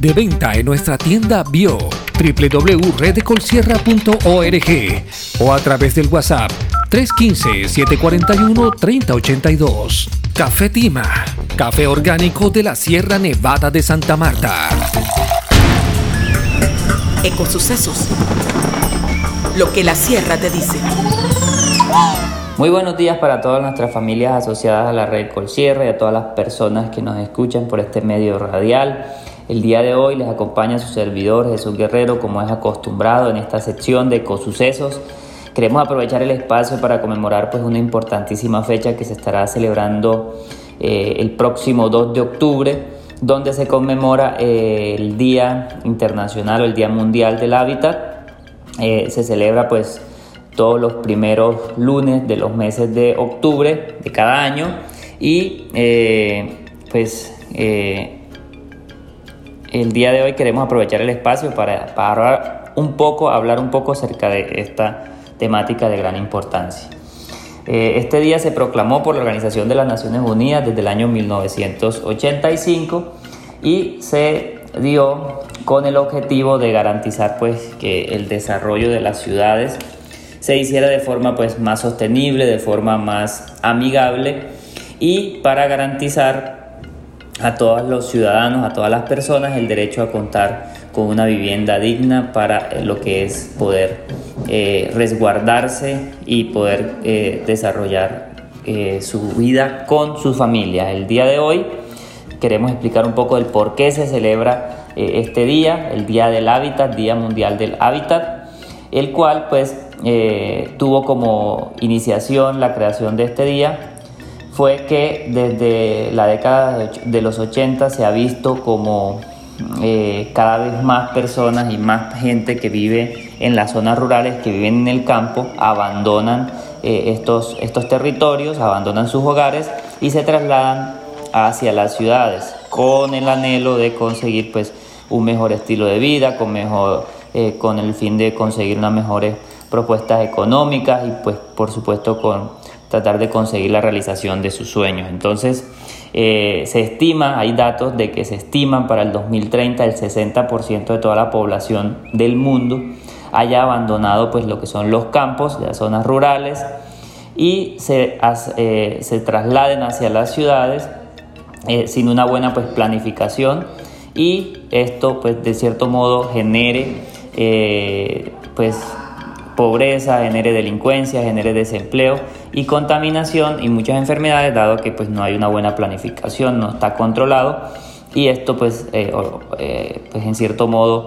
De venta en nuestra tienda bio www.redecolsierra.org o a través del WhatsApp 315-741-3082. Café Tima, café orgánico de la Sierra Nevada de Santa Marta. Ecosucesos. Lo que la sierra te dice. Muy buenos días para todas nuestras familias asociadas a la red Colsierra y a todas las personas que nos escuchan por este medio radial. El día de hoy les acompaña su servidor Jesús Guerrero como es acostumbrado en esta sección de Ecosucesos Queremos aprovechar el espacio para conmemorar pues, una importantísima fecha que se estará celebrando eh, el próximo 2 de octubre, donde se conmemora eh, el Día Internacional o el Día Mundial del Hábitat. Eh, se celebra pues todos los primeros lunes de los meses de octubre de cada año y pues el día de hoy queremos aprovechar el espacio para, para un poco, hablar un poco acerca de esta temática de gran importancia. Eh, este día se proclamó por la Organización de las Naciones Unidas desde el año 1985 y se dio con el objetivo de garantizar pues, que el desarrollo de las ciudades se hiciera de forma pues, más sostenible, de forma más amigable y para garantizar a todos los ciudadanos, a todas las personas el derecho a contar con una vivienda digna para eh, lo que es poder eh, resguardarse y poder eh, desarrollar su vida con su familia. El día de hoy queremos explicar un poco del por qué se celebra este día, el Día del Hábitat, Día Mundial del Hábitat, el cual pues tuvo como iniciación la creación de este día fue que desde la década de los 80 se ha visto como eh, cada vez más personas y más gente que vive en las zonas rurales, que viven en el campo, abandonan eh, estos, estos territorios, abandonan sus hogares y se trasladan hacia las ciudades con el anhelo de conseguir pues un mejor estilo de vida, con, mejor, eh, con el fin de conseguir unas mejores propuestas económicas y pues por supuesto con tratar de conseguir la realización de sus sueños. Entonces, eh, se estima, hay datos de que se estiman para el 2030 el 60% de toda la población del mundo haya abandonado pues lo que son los campos, las zonas rurales y se, eh, se trasladen hacia las ciudades eh, sin una buena pues planificación y esto pues de cierto modo genere pues pobreza, genere delincuencia, genere desempleo y contaminación y muchas enfermedades dado que pues no hay una buena planificación, no está controlado y esto pues, eh, eh, pues en cierto modo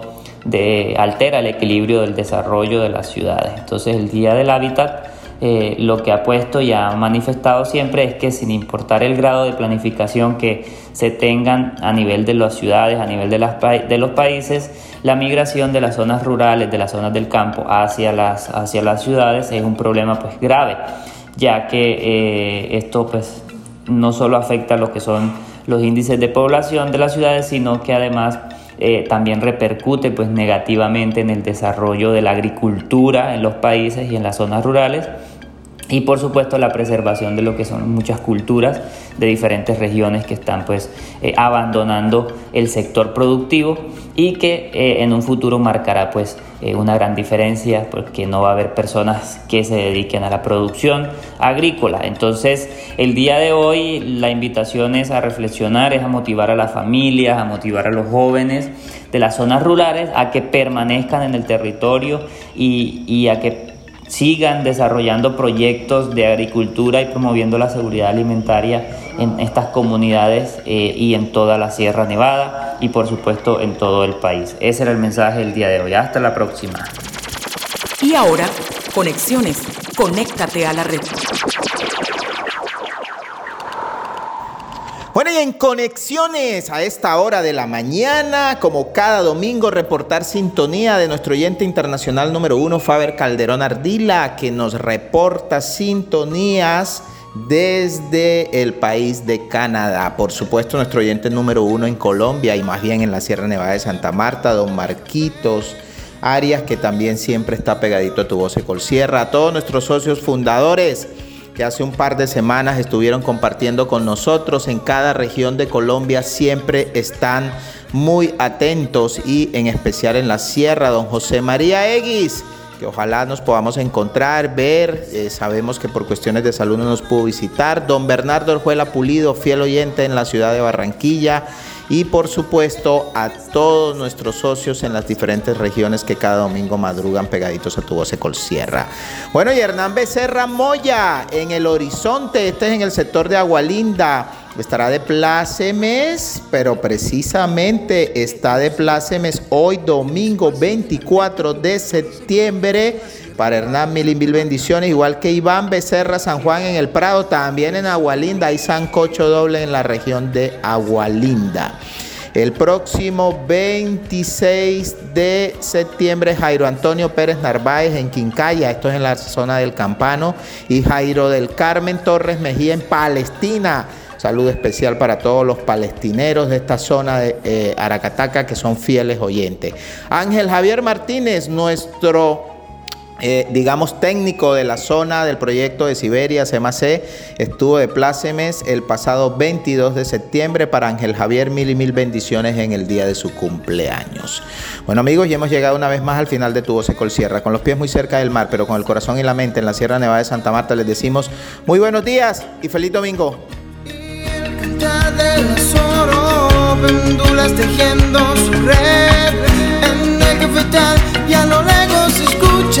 altera el equilibrio del desarrollo de las ciudades. Entonces el Día del Hábitat eh, lo que ha puesto y ha manifestado siempre es que sin importar el grado de planificación que se tengan a nivel de las ciudades, a nivel de, los países, la migración de las zonas rurales, de las zonas del campo hacia las, hacia las ciudades es un problema pues grave, ya que eh, esto pues no solo afecta a lo que son los índices de población de las ciudades, sino que además eh, también repercute pues negativamente en el desarrollo de la agricultura en los países y en las zonas rurales. Y por supuesto la preservación de lo que son muchas culturas de diferentes regiones que están pues eh, abandonando el sector productivo y que eh, en un futuro marcará pues eh, una gran diferencia porque no va a haber personas que se dediquen a la producción agrícola. Entonces el día de hoy la invitación es a reflexionar es a motivar a las familias a motivar a los jóvenes de las zonas rurales a que permanezcan en el territorio y, y a que sigan desarrollando proyectos de agricultura y promoviendo la seguridad alimentaria en estas comunidades eh, y en toda la Sierra Nevada y por supuesto en todo el país. Ese era el mensaje del día de hoy. Hasta la próxima. Y ahora, conexiones. Conéctate a la red. Bueno, y en conexiones a esta hora de la mañana, como cada domingo, reportar sintonía de nuestro oyente internacional número uno, Faber Calderón Ardila, que nos reporta sintonías desde el país de Canadá. Por supuesto, nuestro oyente número uno en Colombia y más bien en la Sierra Nevada de Santa Marta, don Marquitos. Arias, que también siempre está pegadito a tu voz de Colsierra, a todos nuestros socios fundadores, que hace un par de semanas estuvieron compartiendo con nosotros en cada región de Colombia, siempre están muy atentos y en especial en la sierra, don José María Eguis, que ojalá nos podamos encontrar, ver, eh, sabemos que por cuestiones de salud no nos pudo visitar, don Bernardo Orjuela Pulido, fiel oyente en la ciudad de Barranquilla, y por supuesto a todos nuestros socios en las diferentes regiones que cada domingo madrugan pegaditos a tu voz Sierra. Bueno, y Hernán Becerra Moya en el horizonte, este es en el sector de Agualinda. Estará de plácemes, pero precisamente está de plácemes hoy domingo 24 de septiembre para Hernán, mil mil bendiciones, igual que Iván Becerra San Juan en el Prado, también en Agualinda, hay Sancocho doble en la región de Agualinda. El próximo 26 de septiembre, Jairo Antonio Pérez Narváez en Quincaya, esto es en la zona del Campano, y Jairo del Carmen Torres Mejía en Palestina. Saludo especial para todos los palestineros de esta zona de eh, Aracataca que son fieles oyentes. Ángel Javier Martínez, nuestro eh, digamos, técnico de la zona del proyecto de Siberia, CMAC, estuvo de plácemes el pasado 22 de septiembre para Ángel Javier, mil y mil bendiciones en el día de su cumpleaños. Bueno amigos, ya hemos llegado una vez más al final de Tu Voz Sierra, con los pies muy cerca del mar, pero con el corazón y la mente en la Sierra Nevada de Santa Marta, les decimos muy buenos días y feliz domingo. Tu